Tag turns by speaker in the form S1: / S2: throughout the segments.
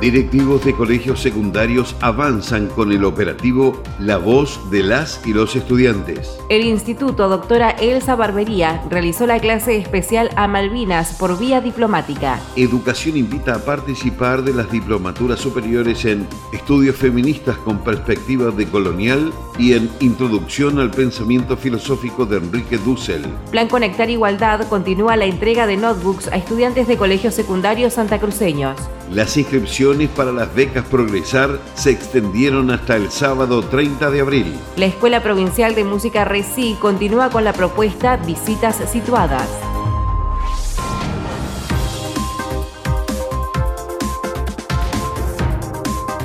S1: Directivos de colegios secundarios avanzan con el operativo La Voz de las y los Estudiantes.
S2: El Instituto Doctora Elsa Barbería realizó la clase especial a Malvinas por vía diplomática.
S1: Educación invita a participar de las diplomaturas superiores en Estudios Feministas con Perspectiva de Colonial y en Introducción al Pensamiento Filosófico de Enrique Dussel.
S2: Plan Conectar Igualdad continúa la entrega de notebooks a estudiantes de colegios secundarios santacruceños.
S1: Las inscripciones para las becas Progresar se extendieron hasta el sábado 30 de abril.
S2: La Escuela Provincial de Música RECI continúa con la propuesta Visitas Situadas.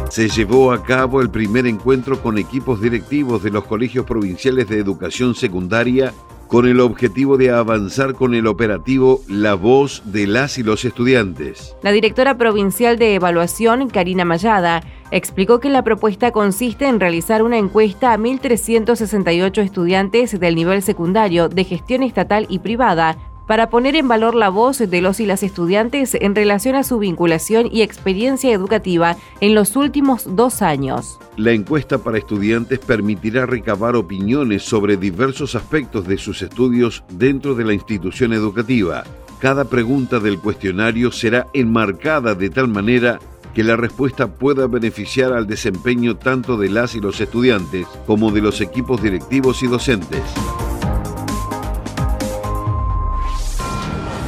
S1: se llevó a cabo el primer encuentro con equipos directivos de los colegios provinciales de educación secundaria con el objetivo de avanzar con el operativo La Voz de las y los estudiantes.
S2: La directora provincial de evaluación, Karina Mayada, explicó que la propuesta consiste en realizar una encuesta a 1.368 estudiantes del nivel secundario de gestión estatal y privada para poner en valor la voz de los y las estudiantes en relación a su vinculación y experiencia educativa en los últimos dos años.
S1: La encuesta para estudiantes permitirá recabar opiniones sobre diversos aspectos de sus estudios dentro de la institución educativa. Cada pregunta del cuestionario será enmarcada de tal manera que la respuesta pueda beneficiar al desempeño tanto de las y los estudiantes como de los equipos directivos y docentes.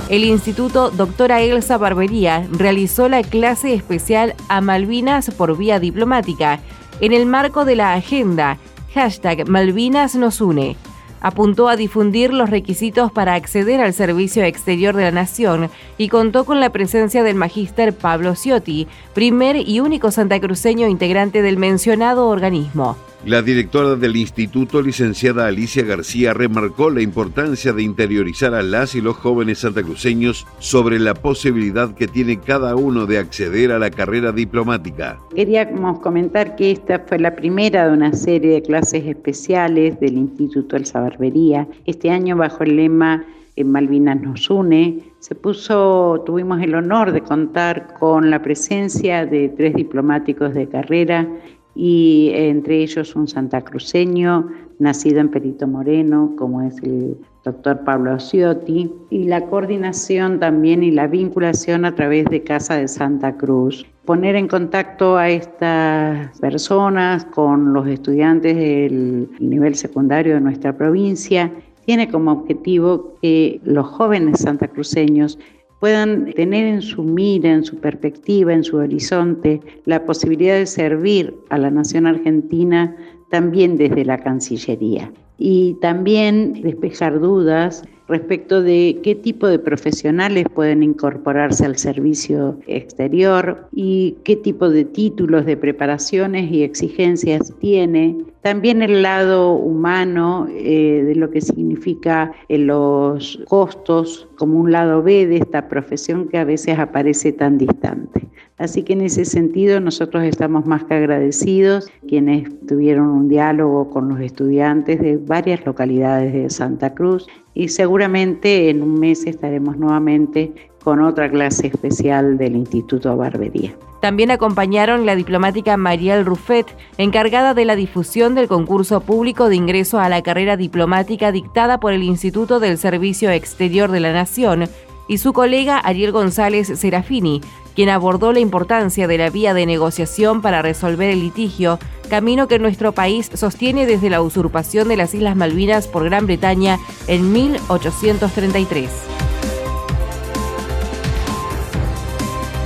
S2: El Instituto Doctora Elsa Barbería realizó la clase especial a Malvinas por vía diplomática en el marco de la agenda hashtag Malvinas nos une. Apuntó a difundir los requisitos para acceder al servicio exterior de la Nación y contó con la presencia del magíster Pablo Ciotti, primer y único santacruceño integrante del mencionado organismo.
S1: La directora del instituto, licenciada Alicia García, remarcó la importancia de interiorizar a las y los jóvenes santacruceños sobre la posibilidad que tiene cada uno de acceder a la carrera diplomática.
S3: Queríamos comentar que esta fue la primera de una serie de clases especiales del Instituto Elsa Barbería. Este año bajo el lema en Malvinas nos une, se puso, tuvimos el honor de contar con la presencia de tres diplomáticos de carrera y entre ellos un santacruceño nacido en Perito Moreno, como es el doctor Pablo Ociotti, y la coordinación también y la vinculación a través de Casa de Santa Cruz. Poner en contacto a estas personas con los estudiantes del nivel secundario de nuestra provincia tiene como objetivo que los jóvenes santacruceños puedan tener en su mira, en su perspectiva, en su horizonte, la posibilidad de servir a la nación argentina también desde la Cancillería. Y también despejar dudas respecto de qué tipo de profesionales pueden incorporarse al servicio exterior y qué tipo de títulos de preparaciones y exigencias tiene. También el lado humano eh, de lo que significa eh, los costos como un lado B de esta profesión que a veces aparece tan distante. Así que en ese sentido nosotros estamos más que agradecidos quienes tuvieron un diálogo con los estudiantes de varias localidades de Santa Cruz y seguramente en un mes estaremos nuevamente con otra clase especial del Instituto Barbería.
S2: También acompañaron la diplomática Mariel Ruffet, encargada de la difusión del concurso público de ingreso a la carrera diplomática dictada por el Instituto del Servicio Exterior de la Nación, y su colega Ariel González Serafini, quien abordó la importancia de la vía de negociación para resolver el litigio, camino que nuestro país sostiene desde la usurpación de las Islas Malvinas por Gran Bretaña en 1833.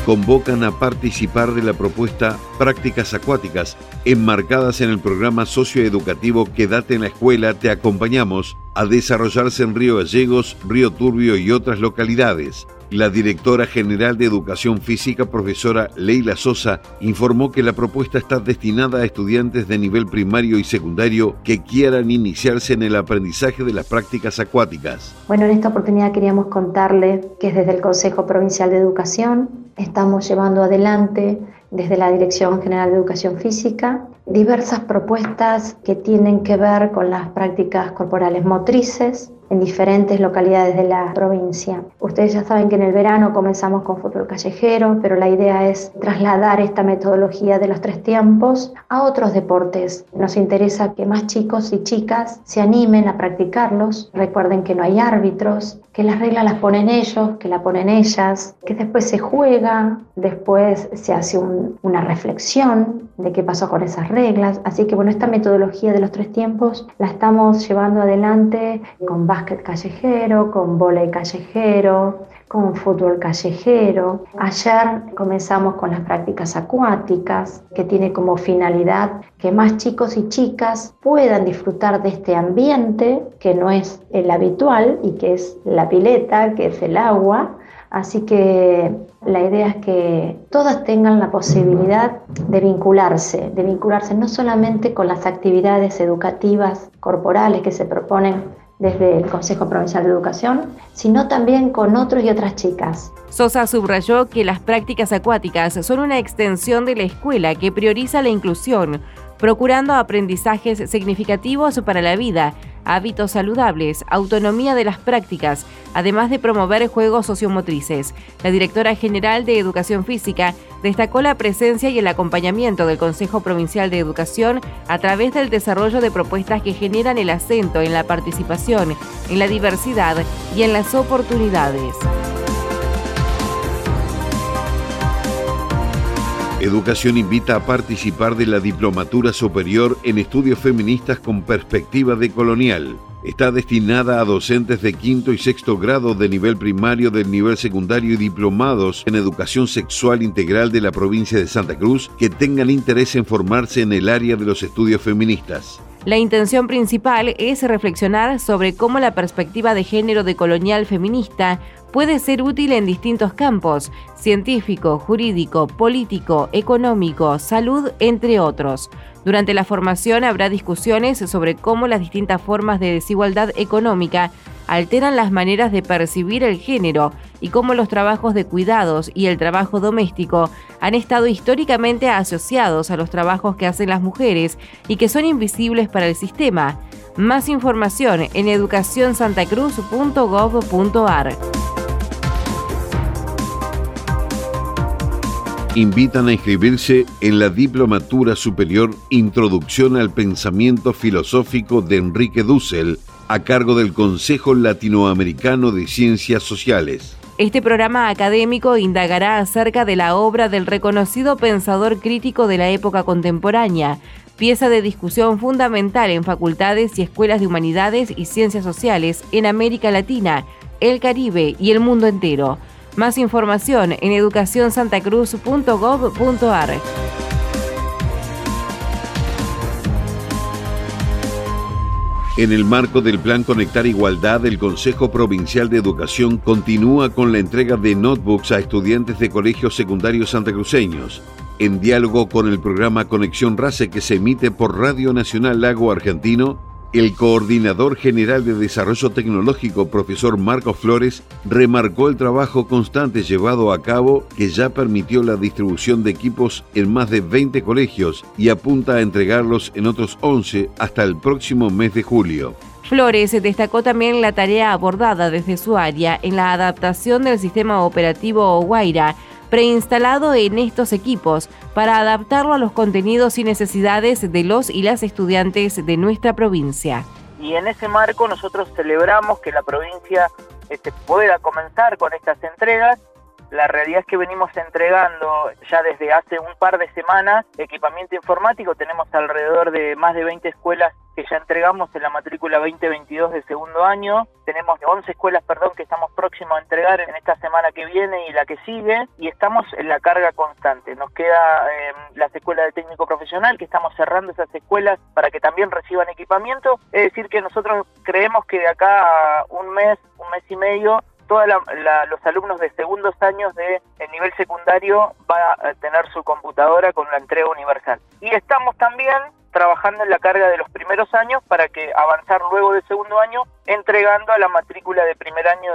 S1: Convocan a participar de la propuesta Prácticas Acuáticas, enmarcadas en el programa socioeducativo Quédate en la escuela, te acompañamos a desarrollarse en Río Gallegos, Río Turbio y otras localidades. La directora general de Educación Física, profesora Leila Sosa, informó que la propuesta está destinada a estudiantes de nivel primario y secundario que quieran iniciarse en el aprendizaje de las prácticas acuáticas.
S4: Bueno, en esta oportunidad queríamos contarle que desde el Consejo Provincial de Educación estamos llevando adelante desde la Dirección General de Educación Física diversas propuestas que tienen que ver con las prácticas corporales motrices, en diferentes localidades de la provincia. Ustedes ya saben que en el verano comenzamos con fútbol callejero, pero la idea es trasladar esta metodología de los tres tiempos a otros deportes. Nos interesa que más chicos y chicas se animen a practicarlos. Recuerden que no hay árbitros, que las reglas las ponen ellos, que la ponen ellas, que después se juega, después se hace una reflexión de qué pasó con esas reglas. Así que bueno, esta metodología de los tres tiempos la estamos llevando adelante con básquet callejero, con volei callejero, con fútbol callejero. Ayer comenzamos con las prácticas acuáticas, que tiene como finalidad que más chicos y chicas puedan disfrutar de este ambiente que no es el habitual y que es la pileta, que es el agua. Así que la idea es que todas tengan la posibilidad de vincularse, de vincularse no solamente con las actividades educativas corporales que se proponen desde el Consejo Provincial de Educación, sino también con otros y otras chicas.
S2: Sosa subrayó que las prácticas acuáticas son una extensión de la escuela que prioriza la inclusión, procurando aprendizajes significativos para la vida hábitos saludables, autonomía de las prácticas, además de promover juegos sociomotrices. La directora general de Educación Física destacó la presencia y el acompañamiento del Consejo Provincial de Educación a través del desarrollo de propuestas que generan el acento en la participación, en la diversidad y en las oportunidades.
S1: Educación invita a participar de la Diplomatura Superior en Estudios Feministas con Perspectiva de Colonial. Está destinada a docentes de quinto y sexto grado de nivel primario, del nivel secundario y diplomados en educación sexual integral de la provincia de Santa Cruz que tengan interés en formarse en el área de los estudios feministas.
S2: La intención principal es reflexionar sobre cómo la perspectiva de género de colonial feminista puede ser útil en distintos campos, científico, jurídico, político, económico, salud, entre otros. Durante la formación habrá discusiones sobre cómo las distintas formas de desigualdad económica alteran las maneras de percibir el género y cómo los trabajos de cuidados y el trabajo doméstico han estado históricamente asociados a los trabajos que hacen las mujeres y que son invisibles para el sistema. Más información en educacionsantacruz.gov.ar.
S1: invitan a inscribirse en la Diplomatura Superior Introducción al Pensamiento Filosófico de Enrique Dussel, a cargo del Consejo Latinoamericano de Ciencias Sociales.
S2: Este programa académico indagará acerca de la obra del reconocido pensador crítico de la época contemporánea, pieza de discusión fundamental en facultades y escuelas de humanidades y ciencias sociales en América Latina, el Caribe y el mundo entero. Más información en educacionsantacruz.gov.ar.
S1: En el marco del Plan Conectar Igualdad, el Consejo Provincial de Educación continúa con la entrega de notebooks a estudiantes de colegios secundarios santacruceños. En diálogo con el programa Conexión RACE que se emite por Radio Nacional Lago Argentino, el coordinador general de Desarrollo Tecnológico, profesor Marco Flores, remarcó el trabajo constante llevado a cabo que ya permitió la distribución de equipos en más de 20 colegios y apunta a entregarlos en otros 11 hasta el próximo mes de julio.
S2: Flores destacó también la tarea abordada desde su área en la adaptación del sistema operativo Guaira preinstalado en estos equipos para adaptarlo a los contenidos y necesidades de los y las estudiantes de nuestra provincia.
S5: Y en ese marco nosotros celebramos que la provincia este, pueda comenzar con estas entregas la realidad es que venimos entregando ya desde hace un par de semanas equipamiento informático. Tenemos alrededor de más de 20 escuelas que ya entregamos en la matrícula 2022 de segundo año. Tenemos 11 escuelas, perdón, que estamos próximos a entregar en esta semana que viene y la que sigue. Y estamos en la carga constante. Nos queda eh, las escuelas de técnico profesional, que estamos cerrando esas escuelas para que también reciban equipamiento. Es decir, que nosotros creemos que de acá a un mes, un mes y medio, todos los alumnos de segundos años de nivel secundario va a tener su computadora con la entrega universal. Y estamos también trabajando en la carga de los primeros años para que avanzar luego del segundo año entregando a la matrícula de primer año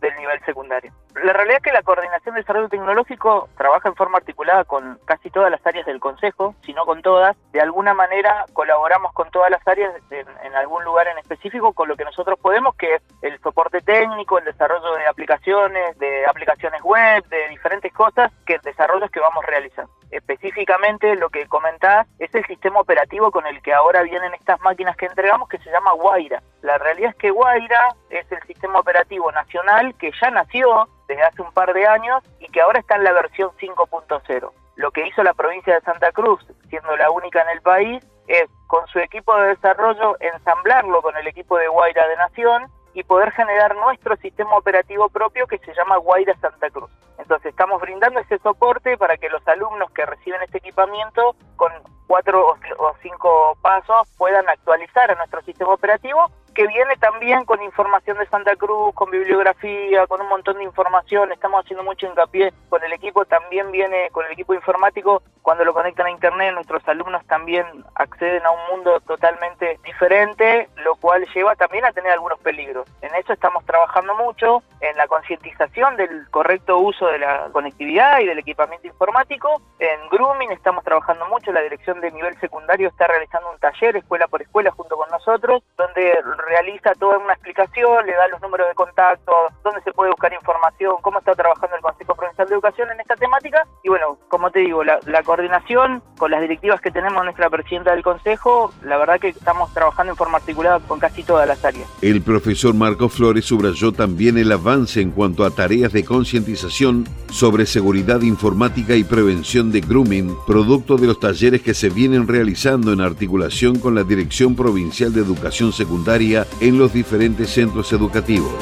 S5: del nivel secundario. La realidad es que la Coordinación de Desarrollo Tecnológico trabaja en forma articulada con casi todas las áreas del Consejo, si no con todas. De alguna manera colaboramos con todas las áreas en, en algún lugar en específico con lo que nosotros podemos, que es el soporte técnico, el desarrollo de aplicaciones, de aplicaciones web, de diferentes cosas, que desarrollos que vamos realizando específicamente lo que comentás es el sistema operativo con el que ahora vienen estas máquinas que entregamos que se llama Guaira. La realidad es que Guaira es el sistema operativo nacional que ya nació desde hace un par de años y que ahora está en la versión 5.0. Lo que hizo la provincia de Santa Cruz, siendo la única en el país, es con su equipo de desarrollo ensamblarlo con el equipo de Guaira de Nación y poder generar nuestro sistema operativo propio que se llama Guaira Santa Cruz. Entonces estamos brindando ese soporte para que los alumnos que reciben este equipamiento con cuatro o cinco pasos puedan actualizar a nuestro sistema operativo que viene también con información de Santa Cruz, con bibliografía, con un montón de información. Estamos haciendo mucho hincapié con el equipo, también viene con el equipo informático. Cuando lo conectan a Internet, nuestros alumnos también acceden a un mundo totalmente diferente, lo cual lleva también a tener algunos peligros. En eso estamos trabajando mucho, en la concientización del correcto uso de la conectividad y del equipamiento informático. En grooming estamos trabajando mucho, la dirección de nivel secundario está realizando un taller escuela por escuela junto con nosotros, donde realiza toda una explicación, le da los números de contacto, dónde se puede buscar información, cómo está trabajando el Consejo Provincial de Educación en esta temática. Y bueno, como te digo, la, coordinación con las directivas que tenemos nuestra presidenta del Consejo, la verdad que estamos trabajando en forma articulada con casi todas las áreas.
S1: El profesor Marco Flores subrayó también el avance en cuanto a tareas de concientización sobre seguridad informática y prevención de grooming, producto de los talleres que se vienen realizando en articulación con la Dirección Provincial de Educación Secundaria en los diferentes centros educativos.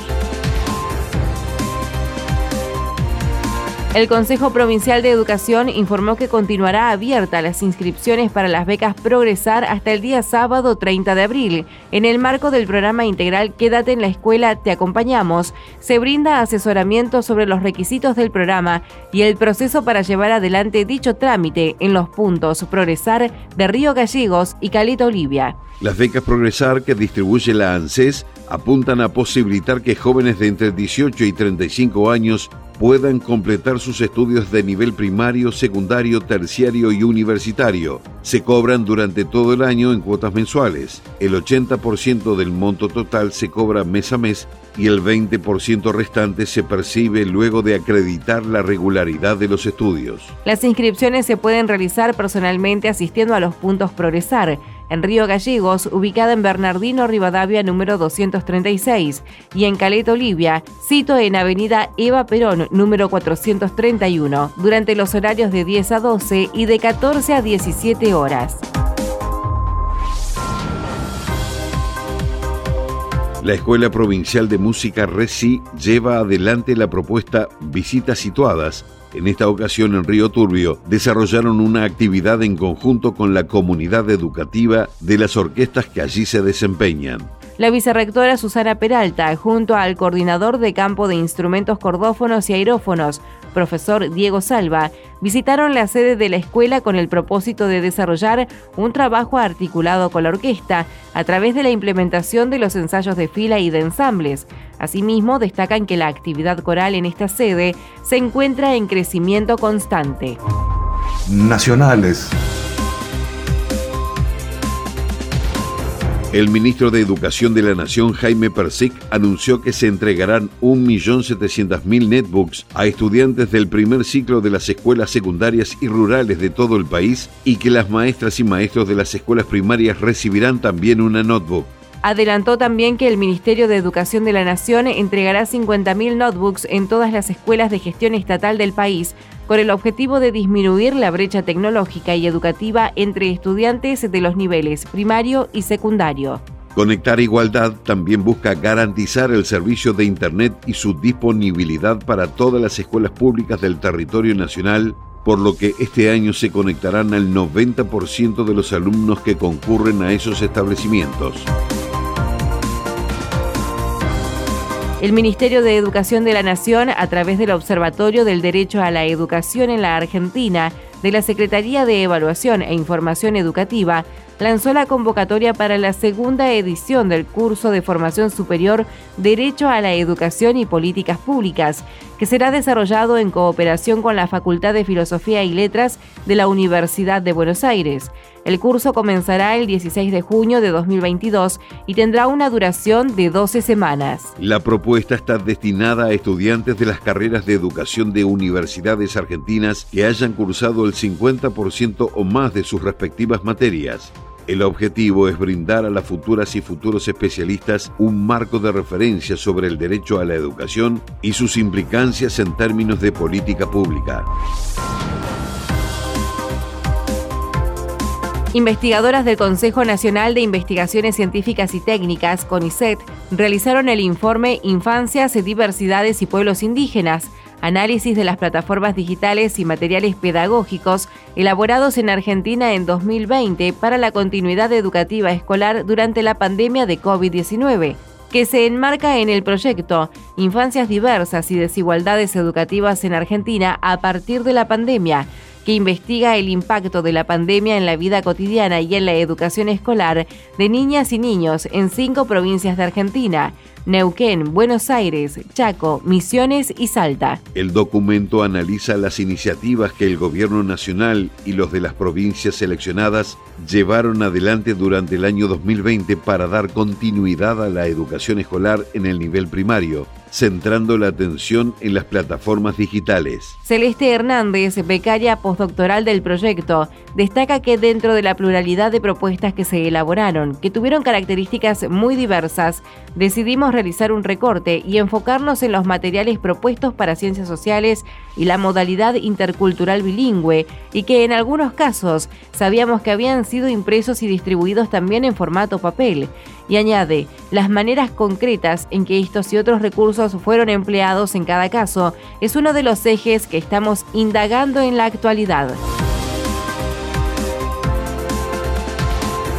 S2: El Consejo Provincial de Educación informó que continuará abierta las inscripciones para las becas Progresar hasta el día sábado 30 de abril. En el marco del programa integral Quédate en la escuela, te acompañamos. Se brinda asesoramiento sobre los requisitos del programa y el proceso para llevar adelante dicho trámite en los puntos Progresar de Río Gallegos y Caleta Olivia.
S1: Las becas Progresar que distribuye la ANSES apuntan a posibilitar que jóvenes de entre 18 y 35 años puedan completar sus estudios de nivel primario, secundario, terciario y universitario. Se cobran durante todo el año en cuotas mensuales. El 80% del monto total se cobra mes a mes y el 20% restante se percibe luego de acreditar la regularidad de los estudios.
S2: Las inscripciones se pueden realizar personalmente asistiendo a los puntos Progresar en Río Gallegos, ubicada en Bernardino Rivadavia número 236, y en Caleta Olivia, sito en Avenida Eva Perón número 431, durante los horarios de 10 a 12 y de 14 a 17 horas.
S1: La Escuela Provincial de Música RECI lleva adelante la propuesta Visitas Situadas en esta ocasión en Río Turbio, desarrollaron una actividad en conjunto con la comunidad educativa de las orquestas que allí se desempeñan.
S2: La vicerrectora Susana Peralta, junto al coordinador de campo de instrumentos cordófonos y aerófonos, profesor Diego Salva, visitaron la sede de la escuela con el propósito de desarrollar un trabajo articulado con la orquesta a través de la implementación de los ensayos de fila y de ensambles. Asimismo, destacan que la actividad coral en esta sede se encuentra en crecimiento constante.
S6: Nacionales.
S1: El ministro de Educación de la Nación, Jaime Persic, anunció que se entregarán 1.700.000 netbooks a estudiantes del primer ciclo de las escuelas secundarias y rurales de todo el país y que las maestras y maestros de las escuelas primarias recibirán también una notebook.
S2: Adelantó también que el Ministerio de Educación de la Nación entregará 50.000 notebooks en todas las escuelas de gestión estatal del país con el objetivo de disminuir la brecha tecnológica y educativa entre estudiantes de los niveles primario y secundario.
S1: Conectar Igualdad también busca garantizar el servicio de Internet y su disponibilidad para todas las escuelas públicas del territorio nacional, por lo que este año se conectarán al 90% de los alumnos que concurren a esos establecimientos.
S2: El Ministerio de Educación de la Nación, a través del Observatorio del Derecho a la Educación en la Argentina, de la Secretaría de Evaluación e Información Educativa, lanzó la convocatoria para la segunda edición del curso de formación superior Derecho a la Educación y Políticas Públicas, que será desarrollado en cooperación con la Facultad de Filosofía y Letras de la Universidad de Buenos Aires. El curso comenzará el 16 de junio de 2022 y tendrá una duración de 12 semanas.
S1: La propuesta está destinada a estudiantes de las carreras de educación de universidades argentinas que hayan cursado el 50% o más de sus respectivas materias. El objetivo es brindar a las futuras y futuros especialistas un marco de referencia sobre el derecho a la educación y sus implicancias en términos de política pública.
S2: Investigadoras del Consejo Nacional de Investigaciones Científicas y Técnicas, CONICET, realizaron el informe Infancias, Diversidades y Pueblos Indígenas, análisis de las plataformas digitales y materiales pedagógicos elaborados en Argentina en 2020 para la continuidad educativa escolar durante la pandemia de COVID-19 que se enmarca en el proyecto Infancias diversas y desigualdades educativas en Argentina a partir de la pandemia, que investiga el impacto de la pandemia en la vida cotidiana y en la educación escolar de niñas y niños en cinco provincias de Argentina, Neuquén, Buenos Aires, Chaco, Misiones y Salta.
S1: El documento analiza las iniciativas que el gobierno nacional y los de las provincias seleccionadas llevaron adelante durante el año 2020 para dar continuidad a la educación escolar en el nivel primario centrando la atención en las plataformas digitales.
S2: Celeste Hernández, becaria postdoctoral del proyecto, destaca que dentro de la pluralidad de propuestas que se elaboraron, que tuvieron características muy diversas, decidimos realizar un recorte y enfocarnos en los materiales propuestos para ciencias sociales y la modalidad intercultural bilingüe, y que en algunos casos sabíamos que habían sido impresos y distribuidos también en formato papel y añade las maneras concretas en que estos y otros recursos fueron empleados en cada caso es uno de los ejes que estamos indagando en la actualidad.